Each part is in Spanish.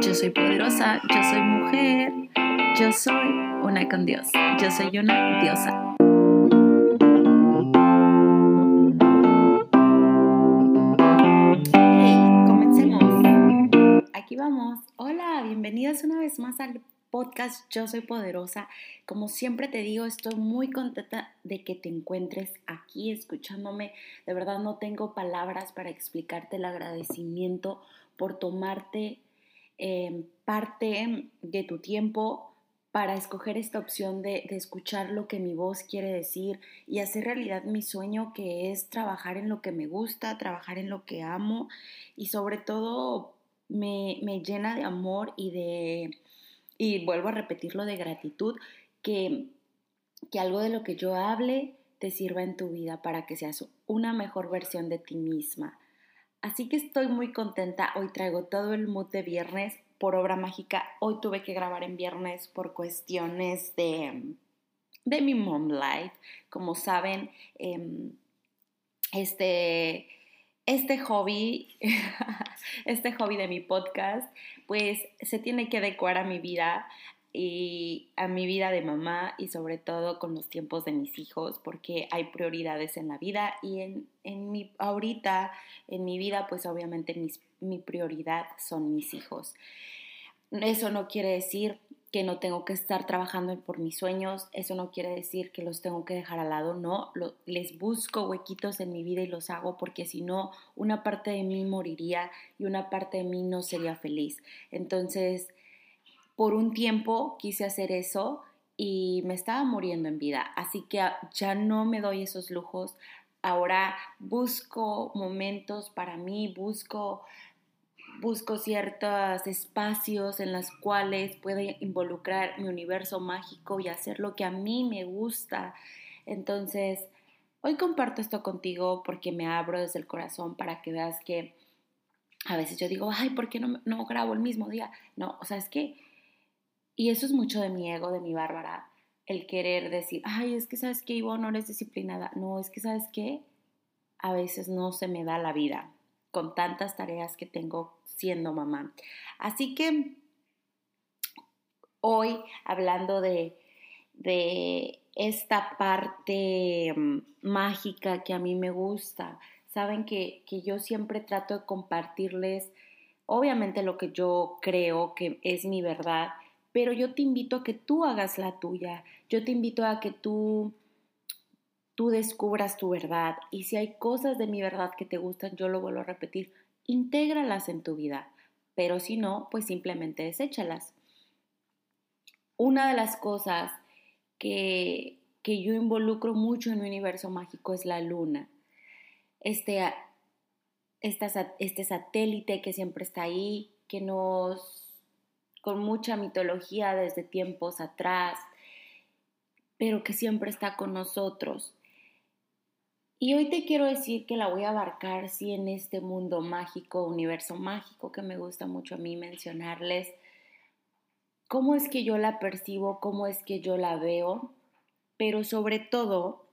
Yo soy poderosa, yo soy mujer, yo soy una con Dios, yo soy una diosa. Hey, comencemos. Aquí vamos. Hola, bienvenidos una vez más al podcast Yo Soy Poderosa. Como siempre te digo, estoy muy contenta de que te encuentres aquí escuchándome. De verdad no tengo palabras para explicarte el agradecimiento por tomarte eh, parte de tu tiempo para escoger esta opción de, de, escuchar lo que mi voz quiere decir y hacer realidad mi sueño que es trabajar en lo que me gusta, trabajar en lo que amo y sobre todo me, me llena de amor y de, y vuelvo a repetirlo, de gratitud, que, que algo de lo que yo hable te sirva en tu vida para que seas una mejor versión de ti misma. Así que estoy muy contenta. Hoy traigo todo el mood de viernes por obra mágica. Hoy tuve que grabar en viernes por cuestiones de, de mi mom life. Como saben, eh, este, este hobby, este hobby de mi podcast, pues se tiene que adecuar a mi vida y a mi vida de mamá y sobre todo con los tiempos de mis hijos porque hay prioridades en la vida y en, en mi ahorita en mi vida pues obviamente mis, mi prioridad son mis hijos eso no quiere decir que no tengo que estar trabajando por mis sueños, eso no quiere decir que los tengo que dejar al lado, no, les busco huequitos en mi vida y los hago porque si no, una parte de mí moriría y una parte de mí no sería feliz. Entonces, por un tiempo quise hacer eso y me estaba muriendo en vida, así que ya no me doy esos lujos. Ahora busco momentos para mí, busco busco ciertos espacios en los cuales pueda involucrar mi universo mágico y hacer lo que a mí me gusta. Entonces, hoy comparto esto contigo porque me abro desde el corazón para que veas que a veces yo digo, ay, ¿por qué no, no grabo el mismo día? No, o sea, es que, y eso es mucho de mi ego, de mi Bárbara, el querer decir, ay, es que sabes que Ivonne no eres disciplinada. No, es que sabes que a veces no se me da la vida con tantas tareas que tengo siendo mamá. Así que hoy hablando de, de esta parte mm, mágica que a mí me gusta, saben que, que yo siempre trato de compartirles, obviamente lo que yo creo que es mi verdad, pero yo te invito a que tú hagas la tuya, yo te invito a que tú tú descubras tu verdad y si hay cosas de mi verdad que te gustan, yo lo vuelvo a repetir, intégralas en tu vida, pero si no, pues simplemente deséchalas. Una de las cosas que, que yo involucro mucho en mi universo mágico es la luna. Este, este satélite que siempre está ahí, que nos, con mucha mitología desde tiempos atrás, pero que siempre está con nosotros. Y hoy te quiero decir que la voy a abarcar, sí, en este mundo mágico, universo mágico que me gusta mucho a mí mencionarles. ¿Cómo es que yo la percibo? ¿Cómo es que yo la veo? Pero sobre todo,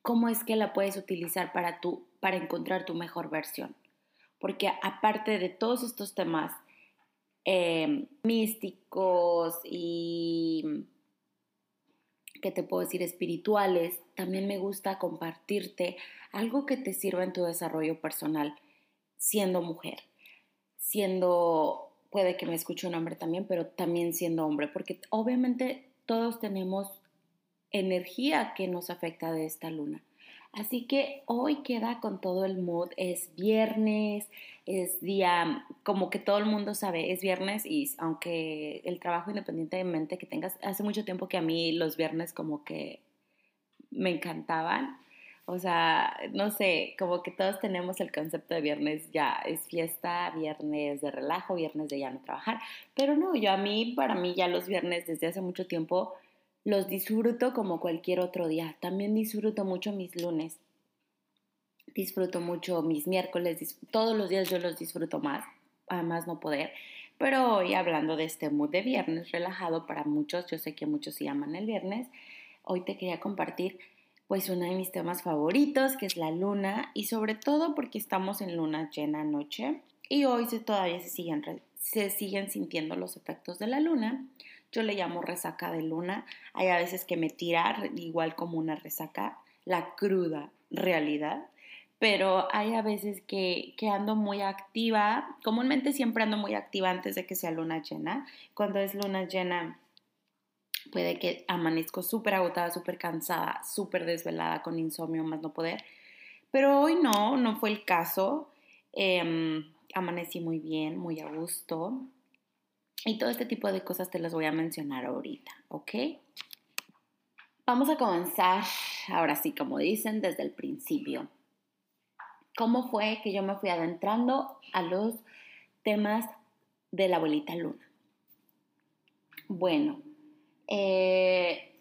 ¿cómo es que la puedes utilizar para, tu, para encontrar tu mejor versión? Porque aparte de todos estos temas eh, místicos y que te puedo decir espirituales, también me gusta compartirte algo que te sirva en tu desarrollo personal siendo mujer, siendo, puede que me escuche un hombre también, pero también siendo hombre, porque obviamente todos tenemos energía que nos afecta de esta luna. Así que hoy queda con todo el mood, es viernes, es día, como que todo el mundo sabe, es viernes y aunque el trabajo independientemente que tengas, hace mucho tiempo que a mí los viernes como que me encantaban. O sea, no sé, como que todos tenemos el concepto de viernes ya es fiesta, viernes de relajo, viernes de ya no trabajar. Pero no, yo a mí, para mí ya los viernes desde hace mucho tiempo los disfruto como cualquier otro día. También disfruto mucho mis lunes. Disfruto mucho mis miércoles. Todos los días yo los disfruto más. Además no poder. Pero hoy hablando de este mood de viernes relajado para muchos, yo sé que muchos se llaman el viernes, hoy te quería compartir pues uno de mis temas favoritos, que es la luna, y sobre todo porque estamos en luna llena noche. y hoy se, todavía se siguen, se siguen sintiendo los efectos de la luna. Yo le llamo resaca de luna. Hay a veces que me tira igual como una resaca, la cruda realidad. Pero hay a veces que, que ando muy activa. Comúnmente siempre ando muy activa antes de que sea luna llena. Cuando es luna llena, puede que amanezco súper agotada, súper cansada, súper desvelada, con insomnio, más no poder. Pero hoy no, no fue el caso. Em, amanecí muy bien, muy a gusto. Y todo este tipo de cosas te las voy a mencionar ahorita, ¿ok? Vamos a comenzar, ahora sí, como dicen, desde el principio. ¿Cómo fue que yo me fui adentrando a los temas de la abuelita Luna? Bueno, eh,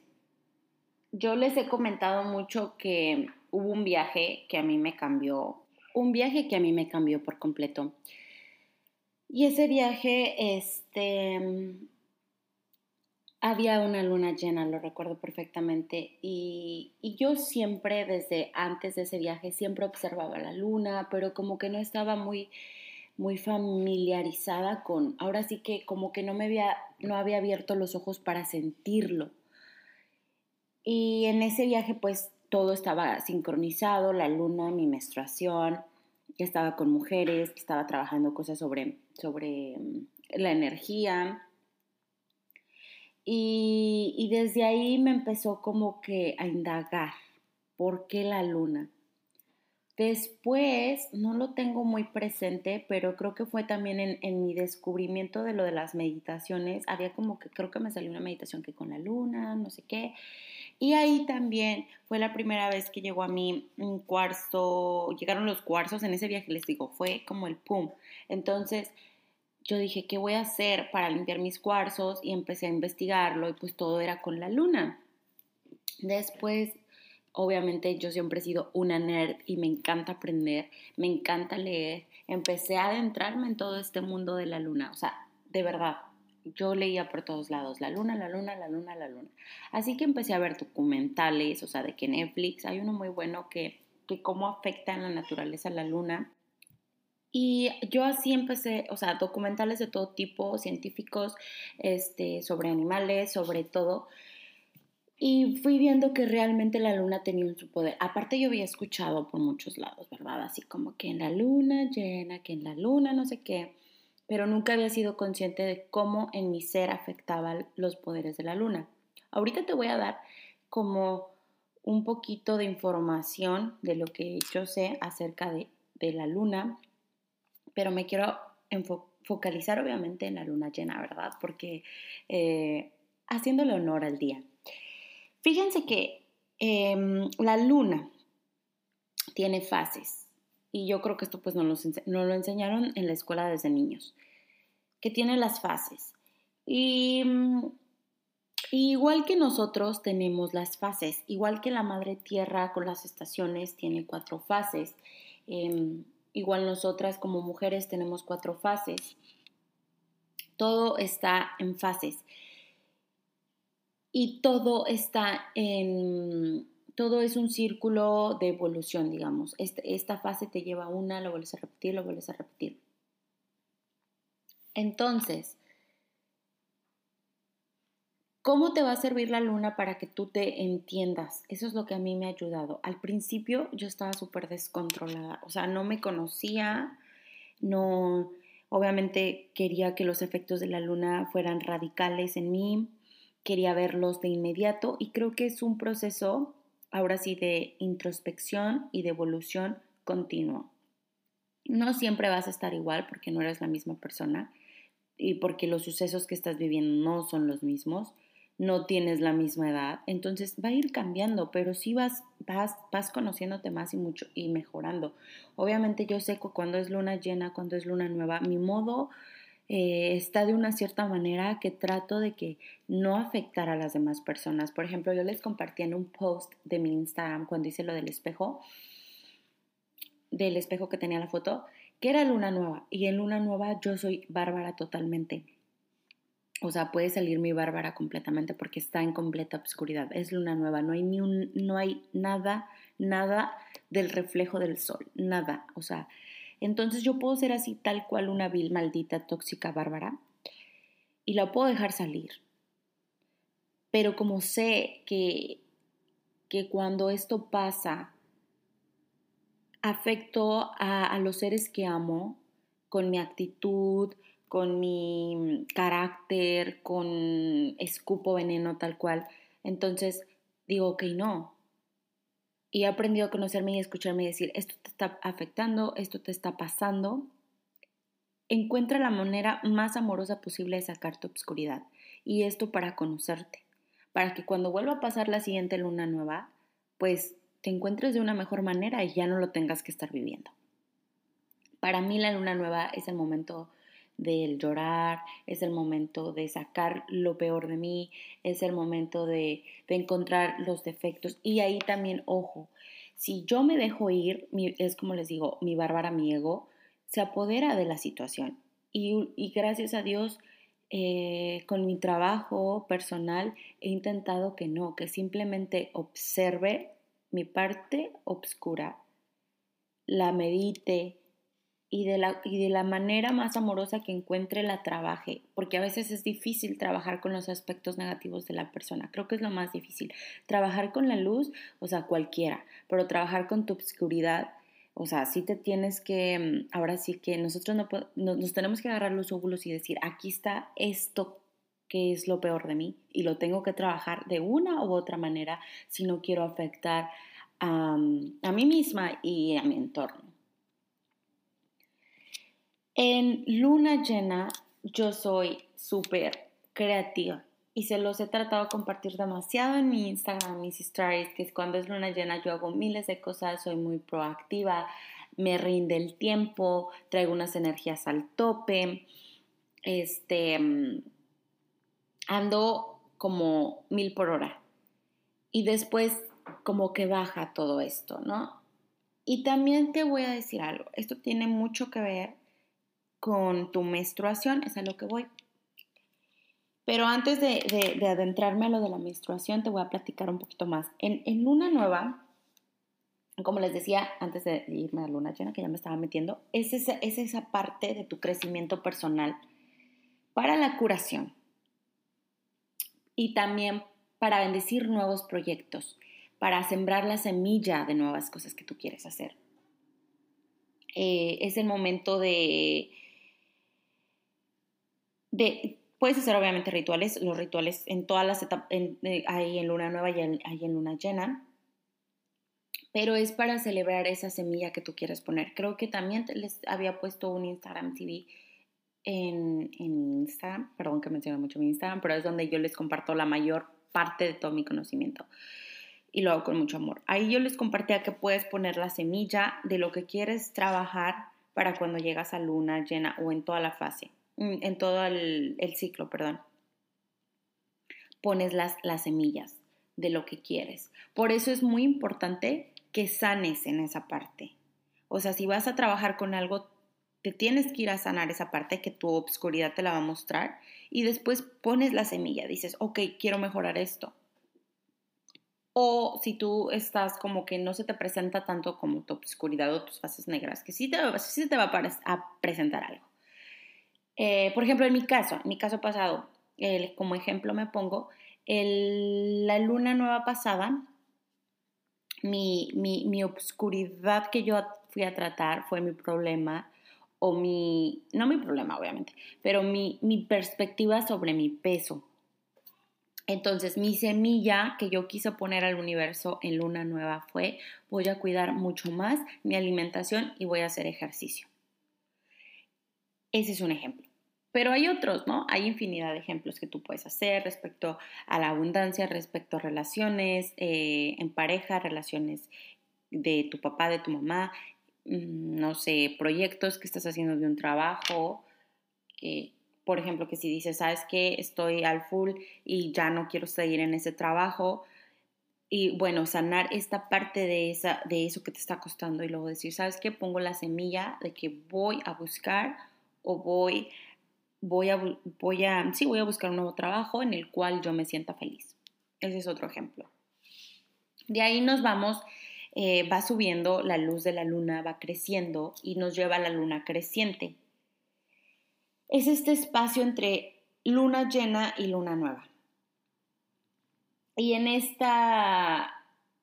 yo les he comentado mucho que hubo un viaje que a mí me cambió, un viaje que a mí me cambió por completo. Y ese viaje, este, había una luna llena, lo recuerdo perfectamente, y, y, yo siempre, desde antes de ese viaje, siempre observaba la luna, pero como que no estaba muy, muy familiarizada con, ahora sí que como que no me había, no había abierto los ojos para sentirlo. Y en ese viaje, pues todo estaba sincronizado, la luna, mi menstruación, estaba con mujeres, estaba trabajando cosas sobre, sobre mm, la energía. Y, y, desde ahí me empezó como que a indagar, ¿por qué la luna? Después, no lo tengo muy presente, pero creo que fue también en, en, mi descubrimiento de lo de las meditaciones. Había como que creo que me salió una meditación que con la luna, no sé qué. Y ahí también fue la primera vez que llegó a mí un cuarzo, llegaron los cuarzos en ese viaje, les digo, fue como el pum. Entonces yo dije, ¿qué voy a hacer para limpiar mis cuarzos? Y empecé a investigarlo y pues todo era con la luna. Después, obviamente yo siempre he sido una nerd y me encanta aprender, me encanta leer. Empecé a adentrarme en todo este mundo de la luna, o sea, de verdad, yo leía por todos lados, la luna, la luna, la luna, la luna. Así que empecé a ver documentales, o sea, de que Netflix, hay uno muy bueno que, que cómo afecta en la naturaleza la luna. Y yo así empecé, o sea, documentales de todo tipo, científicos, este, sobre animales, sobre todo. Y fui viendo que realmente la luna tenía un su poder. Aparte yo había escuchado por muchos lados, ¿verdad? Así como que en la luna llena, que en la luna no sé qué pero nunca había sido consciente de cómo en mi ser afectaban los poderes de la luna. Ahorita te voy a dar como un poquito de información de lo que yo sé acerca de, la luna, pero me quiero focalizar obviamente en la luna llena, ¿verdad? Porque eh, haciéndole honor al día. Fíjense que em, la luna tiene fases y yo creo que esto pues nos lo, lo enseñaron en la escuela desde niños, que tiene las fases. Y, mm, igual que nosotros tenemos las fases, igual que la madre tierra con las estaciones tiene cuatro fases, em, igual nosotras como mujeres tenemos cuatro fases. Todo está en fases. Y todo está en, todo es un círculo de evolución, digamos. Esta fase te lleva a una, lo vuelves a repetir, lo vuelves a repetir. Entonces, ¿cómo te va a servir la luna para que tú te entiendas? Eso es lo que a mí me ha ayudado. Al principio yo estaba súper descontrolada, o sea, no me conocía, no, obviamente quería que los efectos de la luna fueran radicales en mí, quería verlos de inmediato y creo que es un proceso ahora sí de introspección y de evolución continua. No siempre vas a estar igual porque no eres la misma persona y porque los sucesos que estás viviendo no son los mismos, no tienes la misma edad, entonces va a ir cambiando, pero sí vas, vas, vas conociéndote más y mucho y mejorando. Obviamente yo sé que cuando es luna llena, cuando es luna nueva, mi modo eh, está de una cierta manera que trato de que no afectar a las demás personas. Por ejemplo, yo les compartí en un post de mi Instagram cuando hice lo del espejo, del espejo que tenía la foto, que era luna nueva. Y en luna nueva yo soy bárbara totalmente. O sea, puede salir mi bárbara completamente porque está en completa oscuridad. Es luna nueva, no hay ni un, no hay nada, nada del reflejo del sol, nada. O sea, Entonces yo puedo ser así tal cual una vil, maldita, tóxica, bárbara y la puedo dejar salir. Pero como sé que, que cuando esto pasa, afecto a, a los seres que amo con mi actitud, con mi carácter, con escupo veneno tal cual. Entonces digo, ok, no. Y he aprendido a conocerme y escucharme y decir, esto te está afectando, esto te está pasando. Encuentra la manera más amorosa posible de sacar tu obscuridad. Y esto para conocerte para que cuando vuelva a pasar la siguiente luna nueva, pues te encuentres de una mejor manera y ya no lo tengas que estar viviendo. Para mí la luna nueva es el momento del llorar, es el momento de sacar lo peor de mí, es el momento de, encontrar los defectos. Y ahí también, ojo, si yo me dejo ir, es como les digo, mi bárbara, mi ego, se apodera de la situación. Y, y gracias a Dios, eh, con mi trabajo personal he intentado que no, que simplemente observe mi parte oscura, la medite y de, la, y de la manera más amorosa que encuentre la trabaje, porque a veces es difícil trabajar con los aspectos negativos de la persona, creo que es lo más difícil. Trabajar con la luz, o sea, cualquiera, pero trabajar con tu oscuridad o sea, sí te tienes que, mm, ahora sí que nosotros no, nos tenemos que agarrar los óvulos y decir, aquí está esto que es lo peor de mí y lo tengo que trabajar de una u otra manera si no quiero afectar a, mm, a mí misma y a mi entorno. En luna llena yo soy súper creativa y se los he tratado de compartir demasiado en mi Instagram, mis stories, que es cuando es luna llena yo hago miles de cosas, soy muy proactiva, me rinde el tiempo, traigo unas energías al tope, este, ando como mil por hora. Y después como que baja todo esto, ¿no? Y también te voy a decir algo, esto tiene mucho que ver con tu menstruación, es a lo que voy. Pero antes de, adentrarme a lo de la menstruación, te voy a platicar un poquito más. En, luna nueva, como les decía antes de irme a luna llena, que ya me estaba metiendo, es esa, es esa parte de tu crecimiento personal para la curación y también para bendecir nuevos proyectos, para sembrar la semilla de nuevas cosas que tú quieres hacer. Eh, es el momento de, de Puedes hacer obviamente rituales, los rituales en todas las etapas, eh, hay en luna nueva y hay en luna llena, pero es para celebrar esa semilla que tú quieres poner. Creo que también les había puesto un Instagram TV en, en Instagram, perdón que menciono mucho mi Instagram, pero es donde yo les comparto la mayor parte de todo mi conocimiento y lo hago con mucho amor. Ahí yo les compartía que puedes poner la semilla de lo que quieres trabajar para cuando llegas a luna llena o en toda la fase. Mm, en todo el, ciclo, perdón. Pones las, las semillas de lo que quieres. Por eso es muy importante que sanes en esa parte. O sea, si vas a trabajar con algo, te tienes que ir a sanar esa parte que tu obscuridad te la va a mostrar y después pones la semilla, dices, ok, quiero mejorar esto. O si tú estás como que no se te presenta tanto como tu obscuridad o tus fases negras, que sí te, sí te va a presentar algo. Eh, por ejemplo, en mi caso, en mi caso pasado, como ejemplo me pongo, la luna nueva pasada, mi, mi, mi obscuridad que yo fui a tratar fue mi problema o mi, no mi problema obviamente, pero mi, mi perspectiva sobre mi peso. Entonces, mi semilla que yo quise poner al universo en luna nueva fue, voy a cuidar mucho más mi alimentación y voy a hacer ejercicio. Ese es un ejemplo. Pero hay otros, ¿no? Hay infinidad de ejemplos que tú puedes hacer respecto a la abundancia, respecto a relaciones eh, en pareja, relaciones de tu papá, de tu mamá, mm, no sé, proyectos que estás haciendo de un trabajo, que, por ejemplo, que si dices, sabes que estoy al full y ya no quiero seguir en ese trabajo, y bueno, sanar esta parte de, esa, de eso que te está costando y luego decir, ¿sabes qué? Pongo la semilla de que voy a buscar o voy voy a, voy a, sí, voy a buscar un nuevo trabajo en el cual yo me sienta feliz. Ese es otro ejemplo. De ahí nos vamos eh, va subiendo, la luz de la luna va creciendo y nos lleva a la luna creciente. Es este espacio entre luna llena y luna nueva. Y en esta,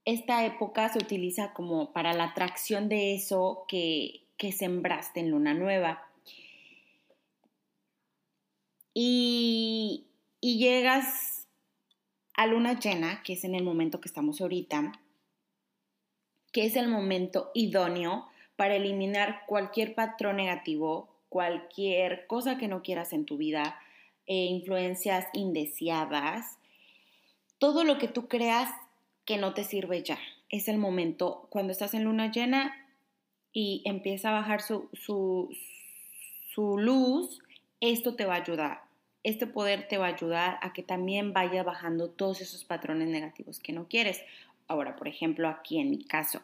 esta época se utiliza como para la atracción de eso que, que sembraste en luna nueva. Y, llegas a luna llena, que es en el momento que estamos ahorita, que es el momento idóneo para eliminar cualquier patrón negativo, cualquier cosa que no quieras en tu vida, eh, influencias indeseadas, todo lo que tú creas que no te sirve ya. Es el momento cuando estás en luna llena y empieza a bajar su, su luz, esto te va a ayudar. Este poder te va a ayudar a que también vaya bajando todos esos patrones negativos que no quieres. Ahora, por ejemplo, aquí en mi caso,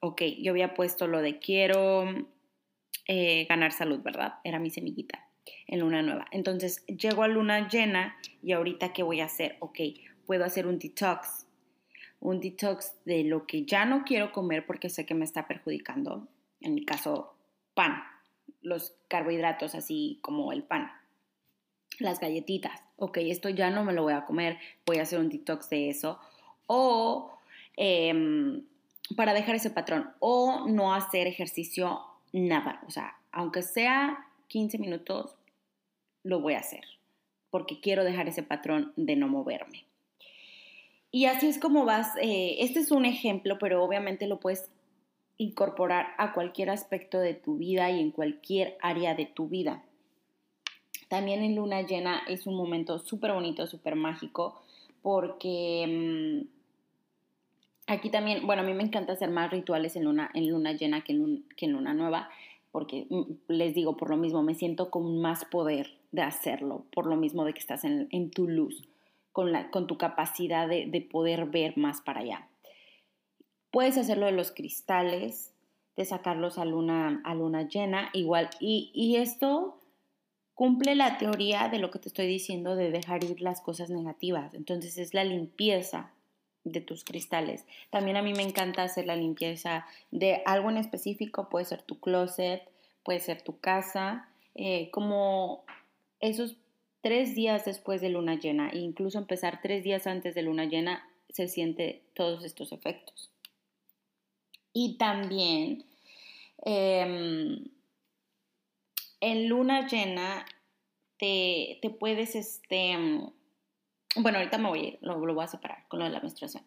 ok, yo había puesto lo de quiero eh, ganar salud, ¿verdad? Era mi semillita en luna nueva. Entonces, llego a luna llena y ahorita, ¿qué voy a hacer? Ok, puedo hacer un detox. Un detox de lo que ya no quiero comer porque sé que me está perjudicando. En mi caso, pan, los carbohidratos así como el pan, las galletitas. Ok, esto ya no me lo voy a comer, voy a hacer un detox de eso. O Em, para dejar ese patrón o no hacer ejercicio nada. O sea, aunque sea 15 minutos, lo voy a hacer porque quiero dejar ese patrón de no moverme. Y así es como vas, eh, este es un ejemplo, pero obviamente lo puedes incorporar a cualquier aspecto de tu vida y en cualquier área de tu vida. También en luna llena es un momento súper bonito, súper mágico, porque... Mm, Aquí también, bueno, a mí me encanta hacer más rituales en luna, en luna llena que en, luna nueva, porque mm, les digo, por lo mismo, me siento con más poder de hacerlo, por lo mismo de que estás en, tu luz, con, la, con tu capacidad de, poder ver más para allá. Puedes hacerlo de los cristales, de sacarlos a luna, a luna llena, igual. Y, y esto cumple la teoría de lo que te estoy diciendo de dejar ir las cosas negativas. Entonces es la limpieza de tus cristales. También a mí me encanta hacer la limpieza de algo en específico, puede ser tu closet, puede ser tu casa, eh, como esos tres días después de luna llena, e incluso empezar tres días antes de luna llena, se siente todos estos efectos. Y también em, en luna llena te, te puedes, este, bueno, ahorita me voy a ir, lo, voy a separar con lo de la menstruación.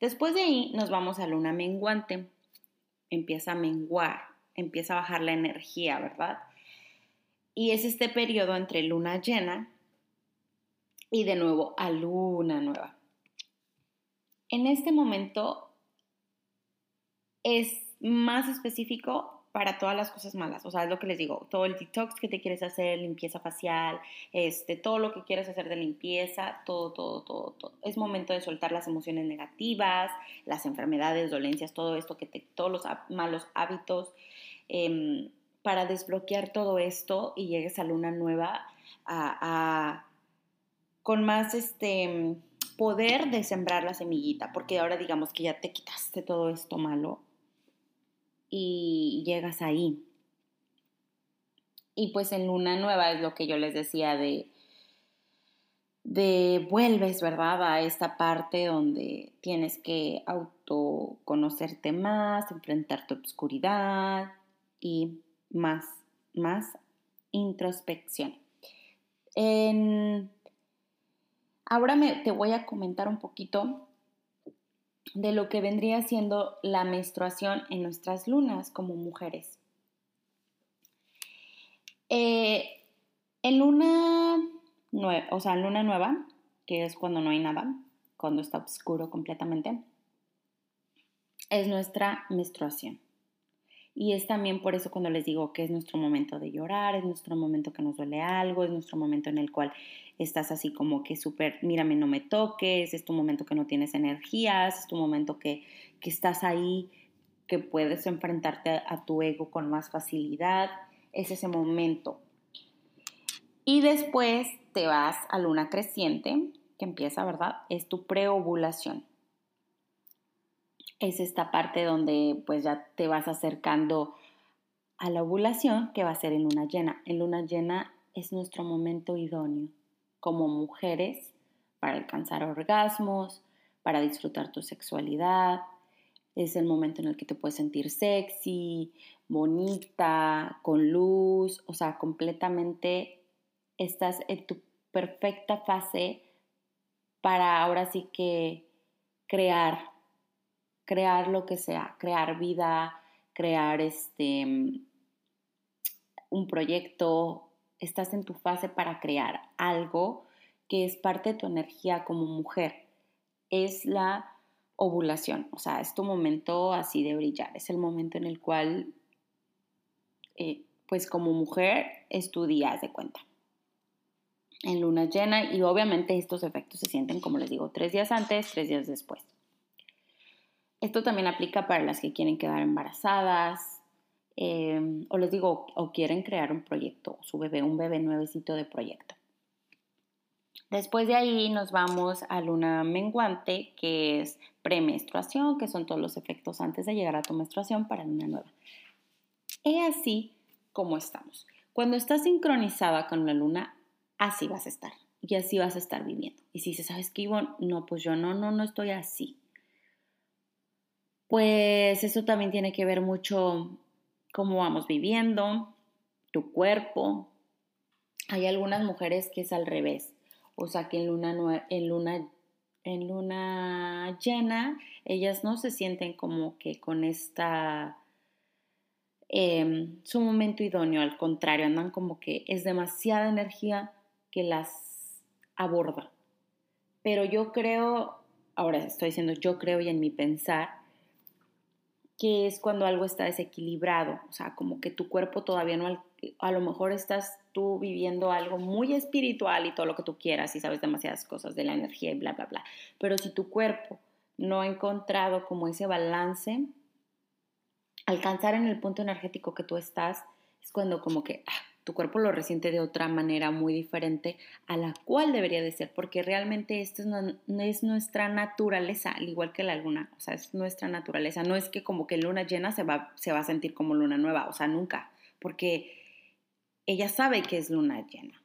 Después de ahí nos vamos a luna menguante. Empieza a menguar, empieza a bajar la energía, ¿verdad? Y es este periodo entre luna llena y de nuevo a luna nueva. En este momento es más específico para todas las cosas malas. O sea, es lo que les digo, todo el detox que te quieres hacer, limpieza facial, este, todo lo que quieres hacer de limpieza, todo, todo, todo, todo. Es momento de soltar las emociones negativas, las enfermedades, dolencias, todo esto, que te, todos los malos hábitos, em, para desbloquear todo esto y llegues a luna nueva a, con más este poder de sembrar la semillita, porque ahora digamos que ya te quitaste todo esto malo y llegas ahí. Y pues en luna nueva es lo que yo les decía de, de vuelves, ¿verdad? A esta parte donde tienes que autoconocerte más, enfrentar tu obscuridad y más, más introspección. ahora me, te voy a comentar un poquito de lo que vendría siendo la menstruación en nuestras lunas como mujeres. Eh, en luna nueva, o sea, luna nueva, que es cuando no hay nada, cuando está oscuro completamente, es nuestra menstruación. Y es también por eso cuando les digo que es nuestro momento de llorar, es nuestro momento que nos duele algo, es nuestro momento en el cual estás así como que súper, mírame, no me toques, es tu momento que no tienes energías, es tu momento que, que estás ahí, que puedes enfrentarte a tu ego con más facilidad, es ese momento. Y después te vas a luna creciente, que empieza, ¿verdad? Es tu preovulación es esta parte donde pues ya te vas acercando a la ovulación que va a ser en luna llena. En luna llena es nuestro momento idóneo como mujeres para alcanzar orgasmos, para disfrutar tu sexualidad. Es el momento en el que te puedes sentir sexy, bonita, con luz, o sea, completamente estás en tu perfecta fase para ahora sí que crear, crear lo que sea, crear vida, crear este un proyecto, estás en tu fase para crear algo que es parte de tu energía como mujer. Es la ovulación, o sea, es tu momento así de brillar, es el momento en el cual, eh, pues como mujer, es tu día de cuenta. En luna llena y obviamente estos efectos se sienten, como les digo, tres días antes, tres días después. Esto también aplica para las que quieren quedar embarazadas, em, o les digo, o quieren crear un proyecto, su bebé, un bebé nuevecito de proyecto. Después de ahí nos vamos a luna menguante, que es premenstruación, que son todos los efectos antes de llegar a tu menstruación para luna nueva. Es así como estamos. Cuando estás sincronizada con la luna, así vas a estar y así vas a estar viviendo. Y si dices, ¿sabes qué, Ivonne? No, pues yo no, no, no estoy así. Pues eso también tiene que ver mucho cómo vamos viviendo, tu cuerpo. Hay algunas mujeres que es al revés o sea que en luna, en luna, en luna llena, ellas no se sienten como que con esta, em, su momento idóneo, al contrario, andan como que es demasiada energía que las aborda. Pero yo creo, ahora estoy diciendo yo creo y en mi pensar, que es cuando algo está desequilibrado, o sea, como que tu cuerpo todavía no, a lo mejor estás tú viviendo algo muy espiritual y todo lo que tú quieras y sabes demasiadas cosas de la energía y bla, bla, bla, pero si tu cuerpo no ha encontrado como ese balance, alcanzar en el punto energético que tú estás, es cuando como que ah, tu cuerpo lo resiente de otra manera muy diferente a la cual debería de ser, porque realmente esto es, es, nuestra naturaleza, al igual que la luna, o sea, es nuestra naturaleza, no es que como que luna llena se va, se va a sentir como luna nueva, o sea, nunca, porque ella sabe que es luna llena,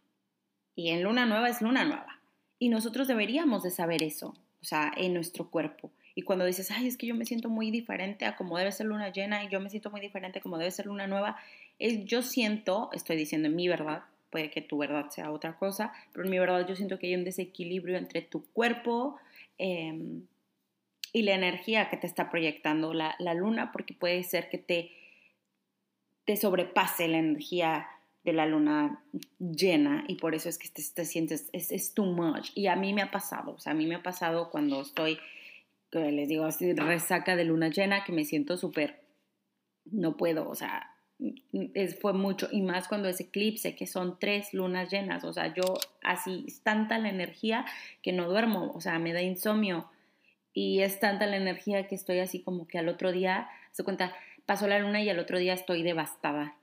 y en luna nueva es luna nueva, y nosotros deberíamos de saber eso, o sea, en nuestro cuerpo. Y cuando dices, ay, es que yo me siento muy diferente a como debe ser luna llena y yo me siento muy diferente a como debe ser luna nueva, yo siento, estoy diciendo en mi verdad, puede que tu verdad sea otra cosa, pero en mi verdad yo siento que hay un desequilibrio entre tu cuerpo em, y la energía que te está proyectando la, luna, porque puede ser que te, te sobrepase la energía de la luna llena y por eso es que te, sientes, es, es, too much. Y a mí me ha pasado, o sea, a mí me ha pasado cuando estoy, les digo así, resaca de luna llena, que me siento súper, no puedo, o sea, es, fue mucho, y más cuando es eclipse, que son tres lunas llenas, o sea, yo así, es tanta la energía que no duermo, o sea, me da insomnio, y es tanta la energía que estoy así como que al otro día, se cuenta, pasó la luna y al otro día estoy devastada,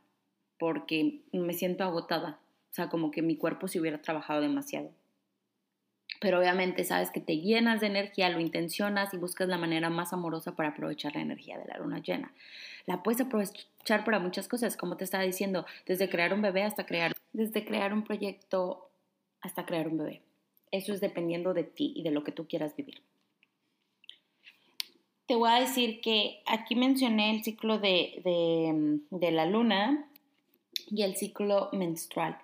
porque me siento agotada, o sea, como que mi cuerpo se hubiera trabajado demasiado. Pero obviamente sabes que te llenas de energía, lo intencionas y buscas la manera más amorosa para aprovechar la energía de la luna llena. La puedes aprovechar para muchas cosas, como te estaba diciendo, desde crear un bebé hasta crear, desde crear un proyecto hasta crear un bebé. Eso es dependiendo de ti y de lo que tú quieras vivir. Te voy a decir que aquí mencioné el ciclo de, de, de la luna y el ciclo menstrual.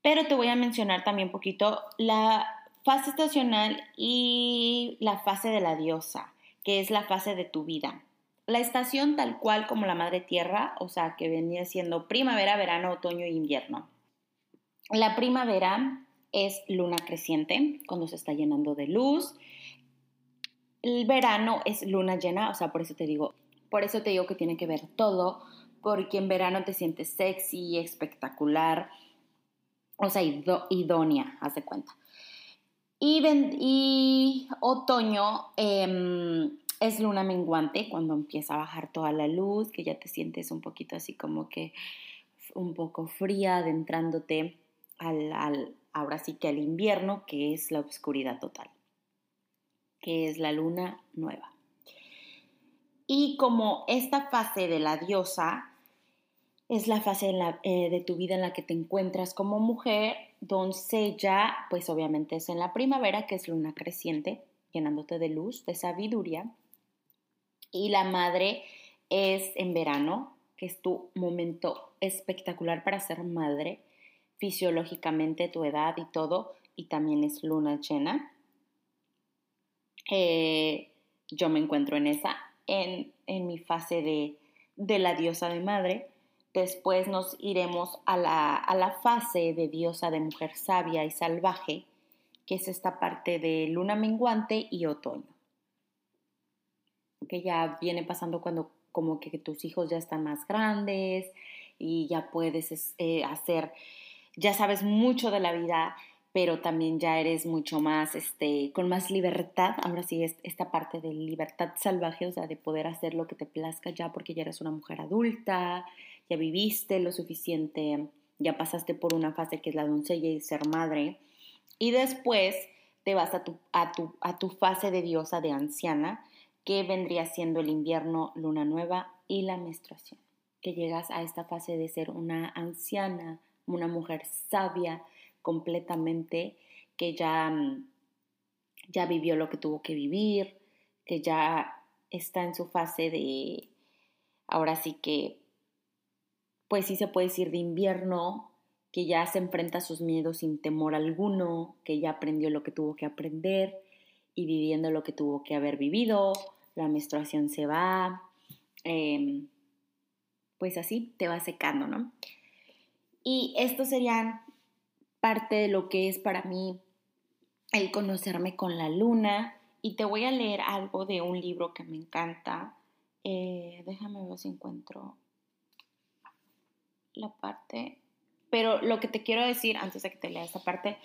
Pero te voy a mencionar también poquito la fase estacional y la fase de la diosa, que es la fase de tu vida. La estación tal cual como la madre tierra, o sea, que venía siendo primavera, verano, otoño e invierno. La primavera es luna creciente, cuando se está llenando de luz. El verano es luna llena, o sea, por eso te digo, por eso te digo que tiene que ver todo, porque en verano te sientes sexy, espectacular, o sea, idónea, haz de cuenta. Y, otoño em, es luna menguante, cuando empieza a bajar toda la luz, que ya te sientes un poquito así como que un poco fría, adentrándote al, ahora sí que al invierno, que es la oscuridad total, que es la luna nueva. Y como esta fase de la diosa es la fase eh, de tu vida en la que te encuentras como mujer, doncella, pues obviamente es en la primavera, que es luna creciente, llenándote de luz, de sabiduría. Y la madre es en verano, que es tu momento espectacular para ser madre, fisiológicamente, tu edad y todo, y también es luna llena. Eh, yo me encuentro en esa, en, mi fase de, de, la diosa de madre. Después nos iremos a la, a la fase de diosa de mujer sabia y salvaje, que es esta parte de luna menguante y otoño. Que ya viene pasando cuando como que tus hijos ya están más grandes y ya puedes eh, hacer, ya sabes mucho de la vida, pero también ya eres mucho más, este, con más libertad. Ahora sí, es esta parte de libertad salvaje, o sea, de poder hacer lo que te plazca ya porque ya eres una mujer adulta, ya viviste lo suficiente, ya pasaste por una fase que es la doncella y ser madre. Y después te vas a tu, a tu, a tu fase de diosa de anciana, que vendría siendo el invierno, luna nueva y la menstruación. Que llegas a esta fase de ser una anciana, una mujer sabia completamente, que ya, ya vivió lo que tuvo que vivir, que ya está en su fase de, ahora sí que, pues sí se puede decir de invierno, que ya se enfrenta a sus miedos sin temor alguno, que ya aprendió lo que tuvo que aprender y viviendo lo que tuvo que haber vivido, la menstruación se va, em, pues así te va secando, ¿no? Y estos serían parte de lo que es para mí el conocerme con la luna. Y te voy a leer algo de un libro que me encanta. Eh, déjame ver si encuentro la parte. Pero lo que te quiero decir antes de que te lea esta parte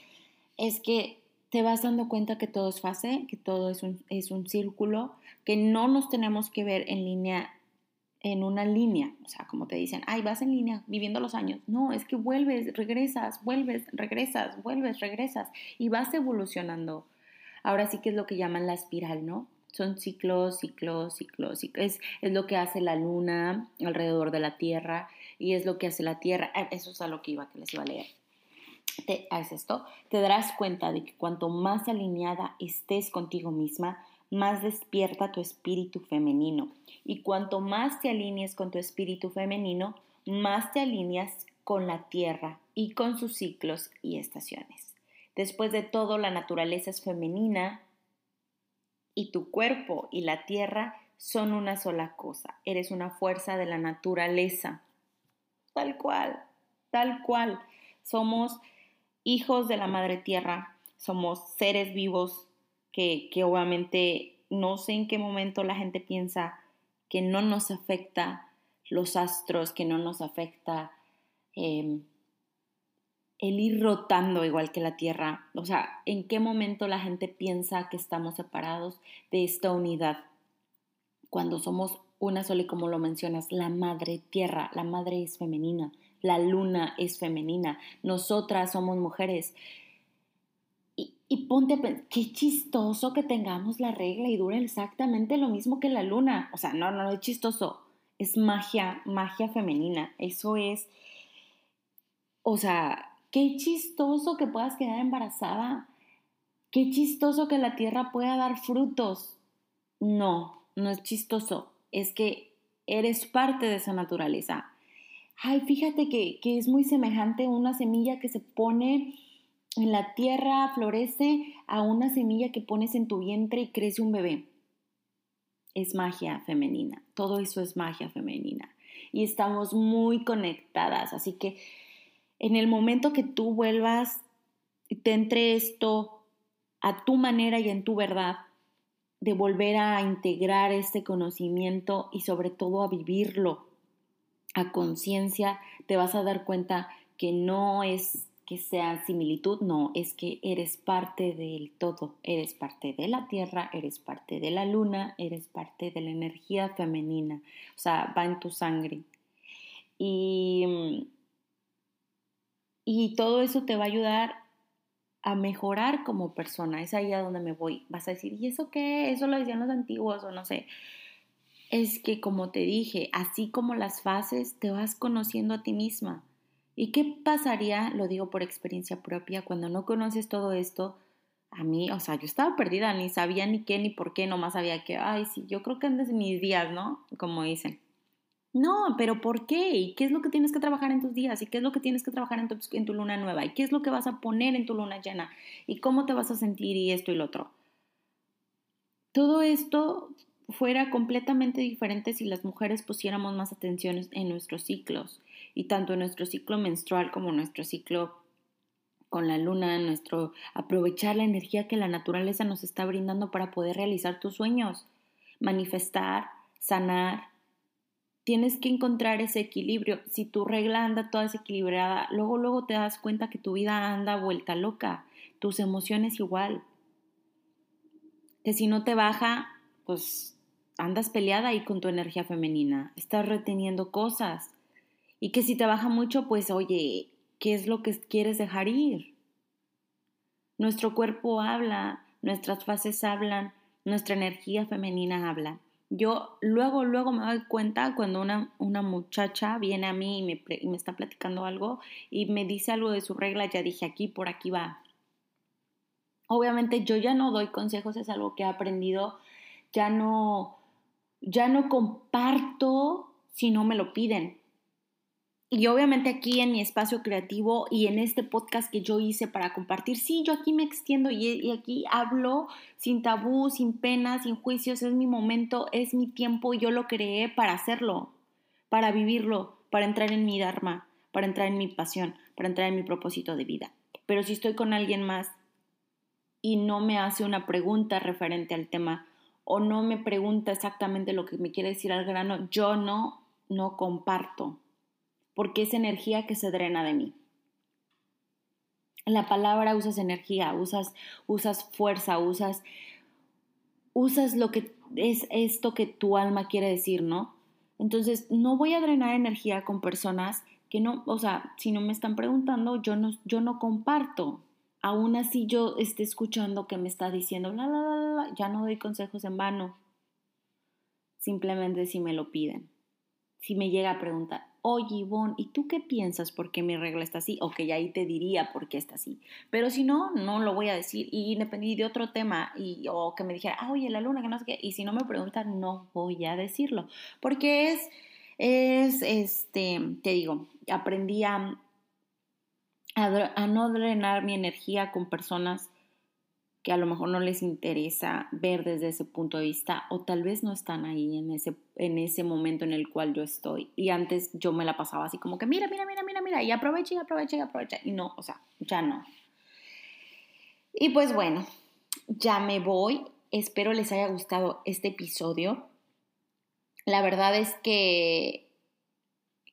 es que te vas dando cuenta que todo es fase, que todo es un, es un círculo, que no nos tenemos que ver en línea, en una línea, o sea, como te dicen, ay, vas en línea viviendo los años. No, es que vuelves, regresas, vuelves, regresas, vuelves, regresas y vas evolucionando. Ahora sí que es lo que llaman la espiral, ¿no? Son ciclos, ciclos, ciclos, ciclos. Es, es lo que hace la luna alrededor de la Tierra y es lo que hace la Tierra. Eso es a lo que iba, que les iba a leer te haces esto, te darás cuenta de que cuanto más alineada estés contigo misma, más despierta tu espíritu femenino. Y cuanto más te alinees con tu espíritu femenino, más te alineas con la tierra y con sus ciclos y estaciones. Después de todo, la naturaleza es femenina y tu cuerpo y la tierra son una sola cosa. Eres una fuerza de la naturaleza. Tal cual, tal cual. Somos hijos de la Madre Tierra, somos seres vivos que, obviamente no sé en qué momento la gente piensa que no nos afecta los astros, que no nos afecta em, el ir rotando igual que la Tierra. O sea, ¿en qué momento la gente piensa que estamos separados de esta unidad? Cuando somos una sola y como lo mencionas, la Madre Tierra, la Madre es femenina, la luna es femenina, nosotras somos mujeres. Y, y ponte, qué chistoso que tengamos la regla y dure exactamente lo mismo que la luna. O sea, no, no, no es chistoso, es magia, magia femenina. Eso es, o sea, qué chistoso que puedas quedar embarazada. Qué chistoso que la tierra pueda dar frutos. No, no es chistoso. Es que eres parte de esa naturaleza ay, fíjate que, es muy semejante una semilla que se pone en la tierra, florece, a una semilla que pones en tu vientre y crece un bebé. Es magia femenina, todo eso es magia femenina. Y estamos muy conectadas, así que en el momento que tú vuelvas, te entre esto a tu manera y en tu verdad, de volver a integrar este conocimiento y sobre todo a vivirlo, a conciencia, te vas a dar cuenta que no es que sea similitud, no, es que eres parte del todo, eres parte de la tierra, eres parte de la luna, eres parte de la energía femenina, o sea, va en tu sangre. Y, y todo eso te va a ayudar a mejorar como persona, es ahí a donde me voy. Vas a decir, ¿y eso qué? Eso lo decían los antiguos o no sé. es que, como te dije, así como las fases, te vas conociendo a ti misma. ¿Y qué pasaría, lo digo por experiencia propia, cuando no conoces todo esto? A mí, o sea, yo estaba perdida, ni sabía ni qué ni por qué, nomás sabía que, ay, sí, yo creo que andes en mis días, ¿no? Como dicen. No, pero ¿por qué? ¿Y qué es lo que tienes que trabajar en tus días? ¿Y qué es lo que tienes que trabajar en tu, luna nueva? ¿Y qué es lo que vas a poner en tu luna llena? ¿Y cómo te vas a sentir y esto y lo otro? Todo esto fuera completamente diferente si las mujeres pusiéramos más atención en nuestros ciclos y tanto en nuestro ciclo menstrual como en nuestro ciclo con la luna, nuestro aprovechar la energía que la naturaleza nos está brindando para poder realizar tus sueños, manifestar, sanar. Tienes que encontrar ese equilibrio. Si tu regla anda toda desequilibrada, luego luego te das cuenta que tu vida anda vuelta loca, tus emociones igual. Que si no te baja, pues andas peleada ahí con tu energía femenina, estás reteniendo cosas. Y que si te baja mucho, pues oye, ¿qué es lo que quieres dejar ir? Nuestro cuerpo habla, nuestras fases hablan, nuestra energía femenina habla. Yo luego, luego me doy cuenta cuando una, una muchacha viene a mí y me, está platicando algo y me dice algo de su regla, ya dije aquí, por aquí va. Obviamente yo ya no doy consejos, es algo que he aprendido, ya no, ya no comparto si no me lo piden. Y obviamente aquí en mi espacio creativo y en este podcast que yo hice para compartir, sí, yo aquí me extiendo y, aquí hablo sin tabú, sin pena, sin juicios, es mi momento, es mi tiempo, yo lo creé para hacerlo, para vivirlo, para entrar en mi Dharma, para entrar en mi pasión, para entrar en mi propósito de vida. Pero si estoy con alguien más y no me hace una pregunta referente al tema o no me pregunta exactamente lo que me quiere decir al grano, yo no, no comparto porque es energía que se drena de mí. En la palabra usas energía, usas, usas fuerza, usas, usas lo que es esto que tu alma quiere decir, ¿no? Entonces, no voy a drenar energía con personas que no, o sea, si no me están preguntando, yo no, yo no comparto. Aún así yo esté escuchando que me está diciendo, la, la, la, la, ya no doy consejos en vano. Simplemente si me lo piden. Si me llega a preguntar, oye Ivonne, ¿y tú qué piensas por qué mi regla está así? Ok, ahí te diría por qué está así. Pero si no, no lo voy a decir. Y dependí de otro tema, y, o que me dijera, ah, oye, la luna, que no sé qué. Y si no me preguntan, no voy a decirlo. Porque es, es, este, te digo, aprendí a no drenar mi energía con personas que a lo mejor no les interesa ver desde ese punto de vista o tal vez no están ahí en ese, en ese momento en el cual yo estoy. Y antes yo me la pasaba así como que mira, mira, mira, mira, mira, y aprovecha y aprovecha y aprovecha. Y no, o sea, ya no. Y pues bueno, ya me voy. Espero les haya gustado este episodio. La verdad es que,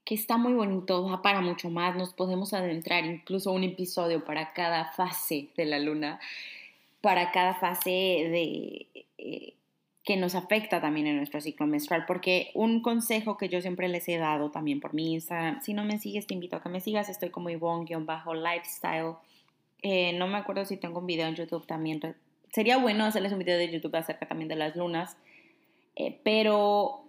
que está muy bonito, va para mucho más. Nos podemos adentrar incluso un episodio para cada fase de la luna para cada fase de, eh, que nos afecta también en nuestro ciclo menstrual, porque un consejo que yo siempre les he dado también por mi Instagram, si no me sigues te invito a que me sigas, estoy como Ivonne-lifestyle, eh, no me acuerdo si tengo un video en YouTube también, sería bueno hacerles un video de YouTube acerca también de las lunas, eh, pero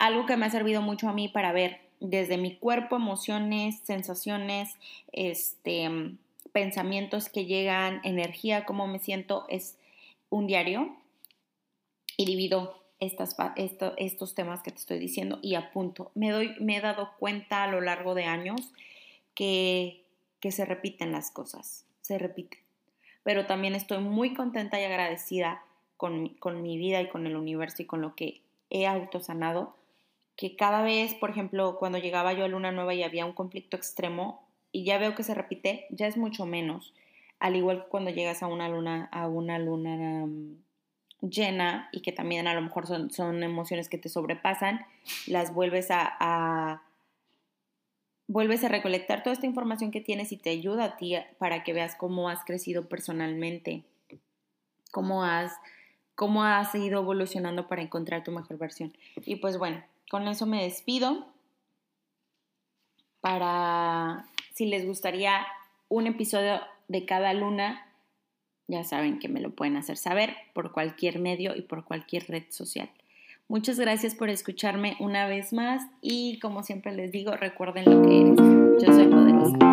algo que me ha servido mucho a mí para ver desde mi cuerpo, emociones, sensaciones, este pensamientos que llegan, energía, cómo me siento, es un diario y divido estos temas que te estoy diciendo y apunto. Me, doy, me he dado cuenta a lo largo de años que, que se repiten las cosas, se repiten. Pero también estoy muy contenta y agradecida con, con mi vida y con el universo y con lo que he autosanado, que cada vez, por ejemplo, cuando llegaba yo a Luna Nueva y había un conflicto extremo, y ya veo que se repite, ya es mucho menos. Al igual que cuando llegas a una luna, a una luna mm, llena y que también a lo mejor son, son emociones que te sobrepasan, las vuelves a, vuelves a recolectar toda esta información que tienes y te ayuda a ti para que veas cómo has crecido personalmente, cómo has, cómo has ido evolucionando para encontrar tu mejor versión. Y pues bueno, con eso me despido para si les gustaría un episodio de cada luna, ya saben que me lo pueden hacer saber por cualquier medio y por cualquier red social. Muchas gracias por escucharme una vez más y como siempre les digo, recuerden lo que eres. Yo soy poderosa.